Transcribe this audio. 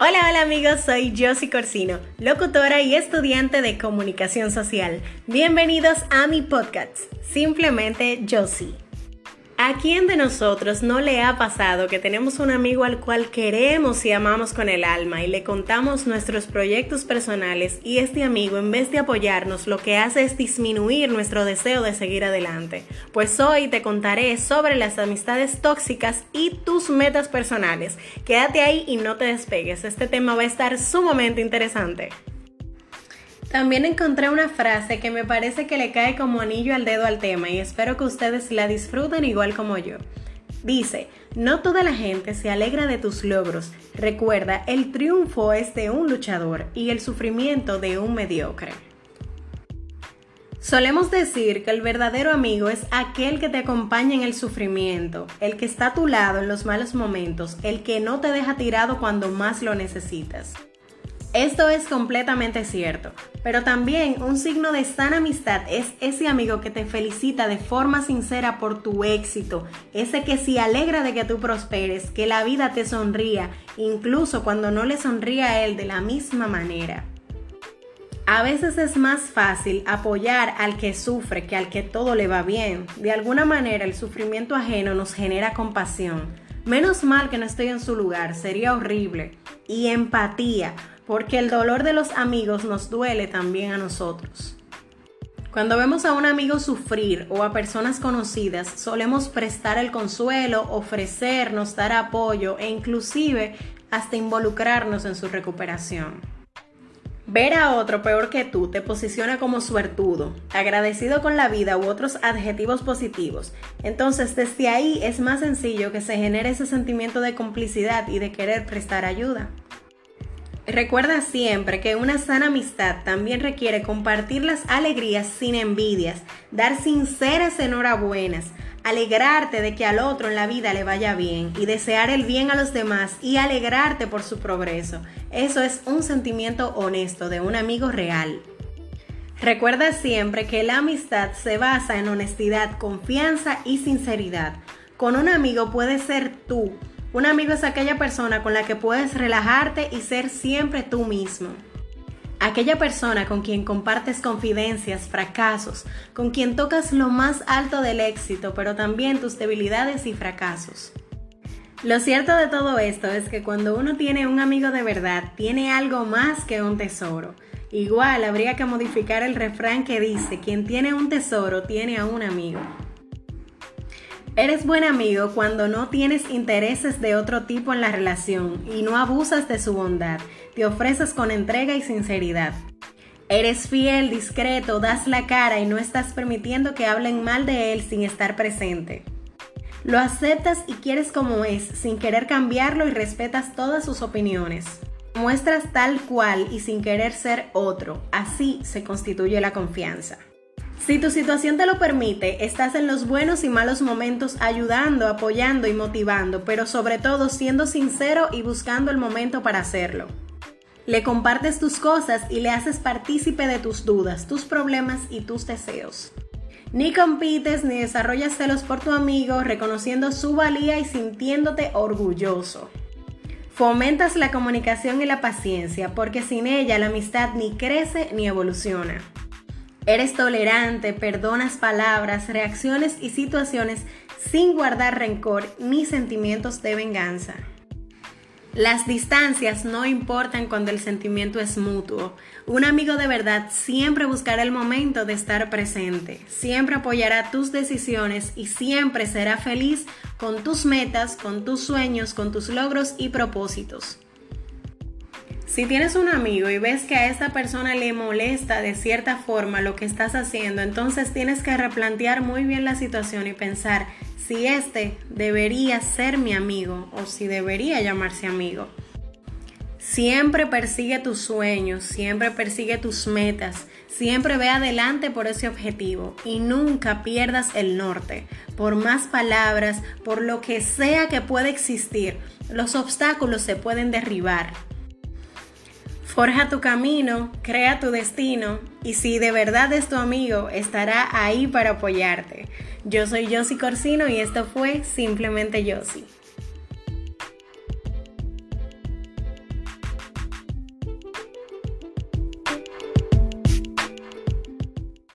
Hola, hola amigos, soy Josie Corsino, locutora y estudiante de comunicación social. Bienvenidos a mi podcast, simplemente Josie. ¿A quién de nosotros no le ha pasado que tenemos un amigo al cual queremos y amamos con el alma y le contamos nuestros proyectos personales y este amigo en vez de apoyarnos lo que hace es disminuir nuestro deseo de seguir adelante? Pues hoy te contaré sobre las amistades tóxicas y tus metas personales. Quédate ahí y no te despegues, este tema va a estar sumamente interesante. También encontré una frase que me parece que le cae como anillo al dedo al tema y espero que ustedes la disfruten igual como yo. Dice, no toda la gente se alegra de tus logros. Recuerda, el triunfo es de un luchador y el sufrimiento de un mediocre. Solemos decir que el verdadero amigo es aquel que te acompaña en el sufrimiento, el que está a tu lado en los malos momentos, el que no te deja tirado cuando más lo necesitas. Esto es completamente cierto, pero también un signo de sana amistad es ese amigo que te felicita de forma sincera por tu éxito, ese que se alegra de que tú prosperes, que la vida te sonría, incluso cuando no le sonríe a él de la misma manera. A veces es más fácil apoyar al que sufre que al que todo le va bien. De alguna manera el sufrimiento ajeno nos genera compasión. Menos mal que no estoy en su lugar, sería horrible. Y empatía porque el dolor de los amigos nos duele también a nosotros. Cuando vemos a un amigo sufrir o a personas conocidas, solemos prestar el consuelo, ofrecernos, dar apoyo e inclusive hasta involucrarnos en su recuperación. Ver a otro peor que tú te posiciona como suertudo, agradecido con la vida u otros adjetivos positivos. Entonces desde ahí es más sencillo que se genere ese sentimiento de complicidad y de querer prestar ayuda. Recuerda siempre que una sana amistad también requiere compartir las alegrías sin envidias, dar sinceras enhorabuenas, alegrarte de que al otro en la vida le vaya bien y desear el bien a los demás y alegrarte por su progreso. Eso es un sentimiento honesto de un amigo real. Recuerda siempre que la amistad se basa en honestidad, confianza y sinceridad. Con un amigo puedes ser tú un amigo es aquella persona con la que puedes relajarte y ser siempre tú mismo. Aquella persona con quien compartes confidencias, fracasos, con quien tocas lo más alto del éxito, pero también tus debilidades y fracasos. Lo cierto de todo esto es que cuando uno tiene un amigo de verdad, tiene algo más que un tesoro. Igual habría que modificar el refrán que dice, quien tiene un tesoro tiene a un amigo. Eres buen amigo cuando no tienes intereses de otro tipo en la relación y no abusas de su bondad. Te ofreces con entrega y sinceridad. Eres fiel, discreto, das la cara y no estás permitiendo que hablen mal de él sin estar presente. Lo aceptas y quieres como es, sin querer cambiarlo y respetas todas sus opiniones. Muestras tal cual y sin querer ser otro. Así se constituye la confianza. Si tu situación te lo permite, estás en los buenos y malos momentos ayudando, apoyando y motivando, pero sobre todo siendo sincero y buscando el momento para hacerlo. Le compartes tus cosas y le haces partícipe de tus dudas, tus problemas y tus deseos. Ni compites ni desarrollas celos por tu amigo, reconociendo su valía y sintiéndote orgulloso. Fomentas la comunicación y la paciencia, porque sin ella la amistad ni crece ni evoluciona. Eres tolerante, perdonas palabras, reacciones y situaciones sin guardar rencor ni sentimientos de venganza. Las distancias no importan cuando el sentimiento es mutuo. Un amigo de verdad siempre buscará el momento de estar presente, siempre apoyará tus decisiones y siempre será feliz con tus metas, con tus sueños, con tus logros y propósitos. Si tienes un amigo y ves que a esa persona le molesta de cierta forma lo que estás haciendo, entonces tienes que replantear muy bien la situación y pensar si este debería ser mi amigo o si debería llamarse amigo. Siempre persigue tus sueños, siempre persigue tus metas, siempre ve adelante por ese objetivo y nunca pierdas el norte. Por más palabras, por lo que sea que pueda existir, los obstáculos se pueden derribar. Forja tu camino, crea tu destino y si de verdad es tu amigo, estará ahí para apoyarte. Yo soy Josie Corsino y esto fue Simplemente Josie.